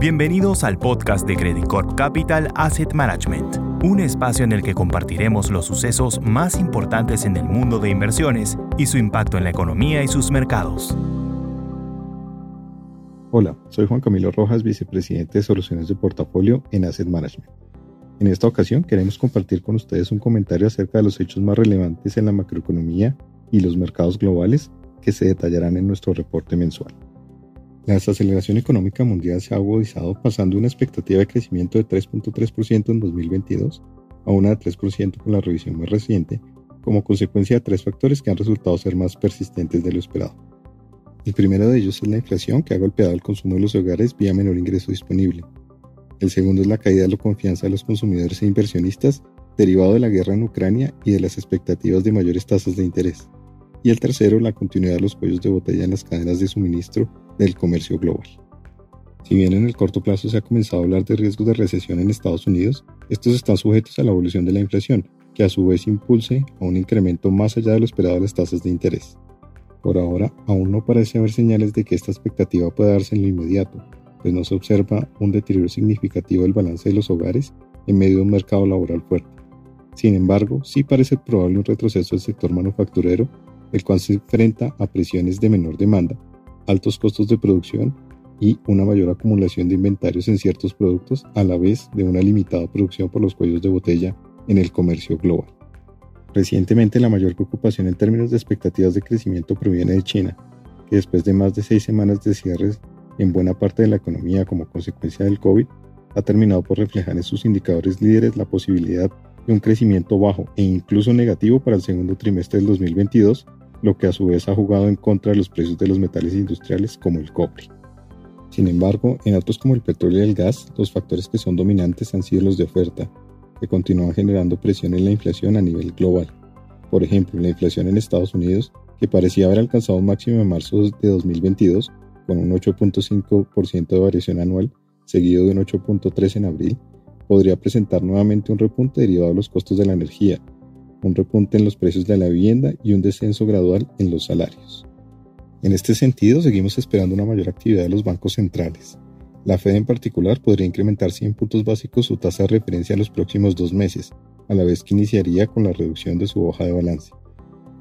Bienvenidos al podcast de Credit Corp Capital Asset Management, un espacio en el que compartiremos los sucesos más importantes en el mundo de inversiones y su impacto en la economía y sus mercados. Hola, soy Juan Camilo Rojas, vicepresidente de Soluciones de Portafolio en Asset Management. En esta ocasión queremos compartir con ustedes un comentario acerca de los hechos más relevantes en la macroeconomía y los mercados globales que se detallarán en nuestro reporte mensual. La desaceleración económica mundial se ha agudizado pasando de una expectativa de crecimiento de 3.3% en 2022 a una de 3% con la revisión más reciente, como consecuencia de tres factores que han resultado ser más persistentes de lo esperado. El primero de ellos es la inflación que ha golpeado el consumo de los hogares vía menor ingreso disponible. El segundo es la caída de la confianza de los consumidores e inversionistas derivado de la guerra en Ucrania y de las expectativas de mayores tasas de interés. Y el tercero, la continuidad de los cuellos de botella en las cadenas de suministro del comercio global. Si bien en el corto plazo se ha comenzado a hablar de riesgos de recesión en Estados Unidos, estos están sujetos a la evolución de la inflación, que a su vez impulse a un incremento más allá de lo esperado de las tasas de interés. Por ahora, aún no parece haber señales de que esta expectativa pueda darse en lo inmediato, pues no se observa un deterioro significativo del balance de los hogares en medio de un mercado laboral fuerte. Sin embargo, sí parece probable un retroceso del sector manufacturero, el cual se enfrenta a presiones de menor demanda altos costos de producción y una mayor acumulación de inventarios en ciertos productos a la vez de una limitada producción por los cuellos de botella en el comercio global. Recientemente la mayor preocupación en términos de expectativas de crecimiento proviene de China, que después de más de seis semanas de cierres en buena parte de la economía como consecuencia del COVID, ha terminado por reflejar en sus indicadores líderes la posibilidad de un crecimiento bajo e incluso negativo para el segundo trimestre del 2022 lo que a su vez ha jugado en contra de los precios de los metales industriales como el cobre. Sin embargo, en otros como el petróleo y el gas, los factores que son dominantes han sido los de oferta, que continúan generando presión en la inflación a nivel global. Por ejemplo, la inflación en Estados Unidos, que parecía haber alcanzado un máximo en marzo de 2022, con un 8.5% de variación anual, seguido de un 8.3% en abril, podría presentar nuevamente un repunte derivado de los costos de la energía, un repunte en los precios de la vivienda y un descenso gradual en los salarios. En este sentido, seguimos esperando una mayor actividad de los bancos centrales. La Fed en particular podría incrementar 100 puntos básicos su tasa de referencia en los próximos dos meses, a la vez que iniciaría con la reducción de su hoja de balance.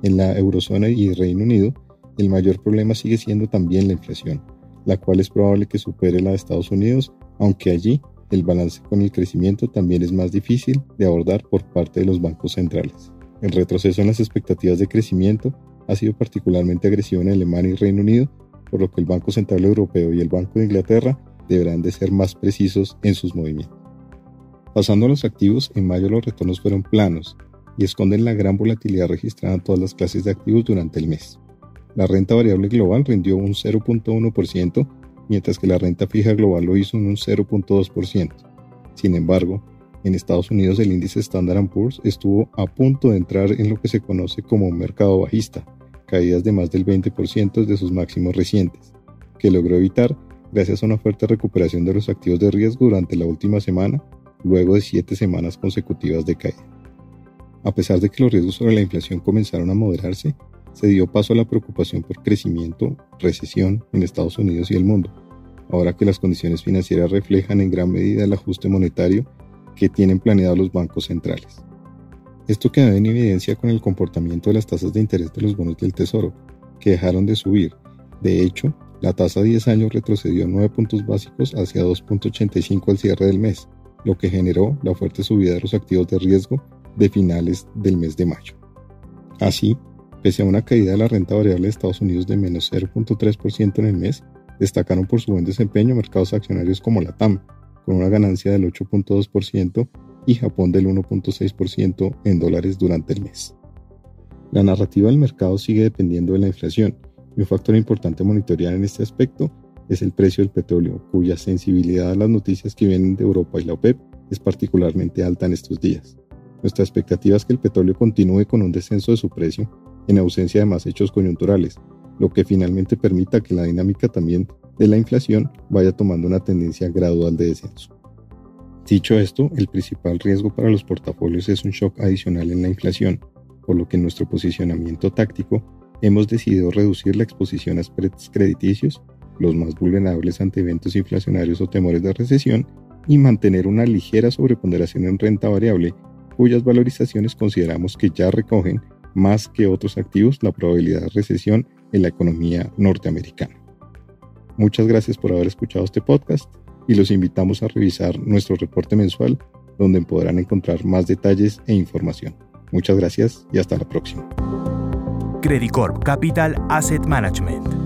En la eurozona y Reino Unido, el mayor problema sigue siendo también la inflación, la cual es probable que supere la de Estados Unidos, aunque allí el balance con el crecimiento también es más difícil de abordar por parte de los bancos centrales. El retroceso en las expectativas de crecimiento ha sido particularmente agresivo en Alemania y Reino Unido, por lo que el Banco Central Europeo y el Banco de Inglaterra deberán de ser más precisos en sus movimientos. Pasando a los activos, en mayo los retornos fueron planos y esconden la gran volatilidad registrada en todas las clases de activos durante el mes. La renta variable global rindió un 0.1% mientras que la renta fija global lo hizo en un 0.2%. Sin embargo, en Estados Unidos el índice Standard Poor's estuvo a punto de entrar en lo que se conoce como un mercado bajista, caídas de más del 20% de sus máximos recientes, que logró evitar gracias a una fuerte recuperación de los activos de riesgo durante la última semana, luego de siete semanas consecutivas de caída. A pesar de que los riesgos sobre la inflación comenzaron a moderarse, se dio paso a la preocupación por crecimiento, recesión en Estados Unidos y el mundo, ahora que las condiciones financieras reflejan en gran medida el ajuste monetario que tienen planeado los bancos centrales. Esto queda en evidencia con el comportamiento de las tasas de interés de los bonos del Tesoro, que dejaron de subir. De hecho, la tasa de 10 años retrocedió 9 puntos básicos hacia 2.85 al cierre del mes, lo que generó la fuerte subida de los activos de riesgo de finales del mes de mayo. Así, Pese a una caída de la renta variable de Estados Unidos de menos 0.3% en el mes, destacaron por su buen desempeño mercados accionarios como la TAM, con una ganancia del 8.2% y Japón del 1.6% en dólares durante el mes. La narrativa del mercado sigue dependiendo de la inflación y un factor importante a monitorear en este aspecto es el precio del petróleo, cuya sensibilidad a las noticias que vienen de Europa y la OPEP es particularmente alta en estos días. Nuestra expectativa es que el petróleo continúe con un descenso de su precio en ausencia de más hechos coyunturales, lo que finalmente permita que la dinámica también de la inflación vaya tomando una tendencia gradual de descenso. Dicho esto, el principal riesgo para los portafolios es un shock adicional en la inflación, por lo que en nuestro posicionamiento táctico hemos decidido reducir la exposición a spreads crediticios los más vulnerables ante eventos inflacionarios o temores de recesión, y mantener una ligera sobreponderación en renta variable, cuyas valorizaciones consideramos que ya recogen más que otros activos la probabilidad de recesión en la economía norteamericana. Muchas gracias por haber escuchado este podcast y los invitamos a revisar nuestro reporte mensual donde podrán encontrar más detalles e información. Muchas gracias y hasta la próxima. Credicorp Capital Asset Management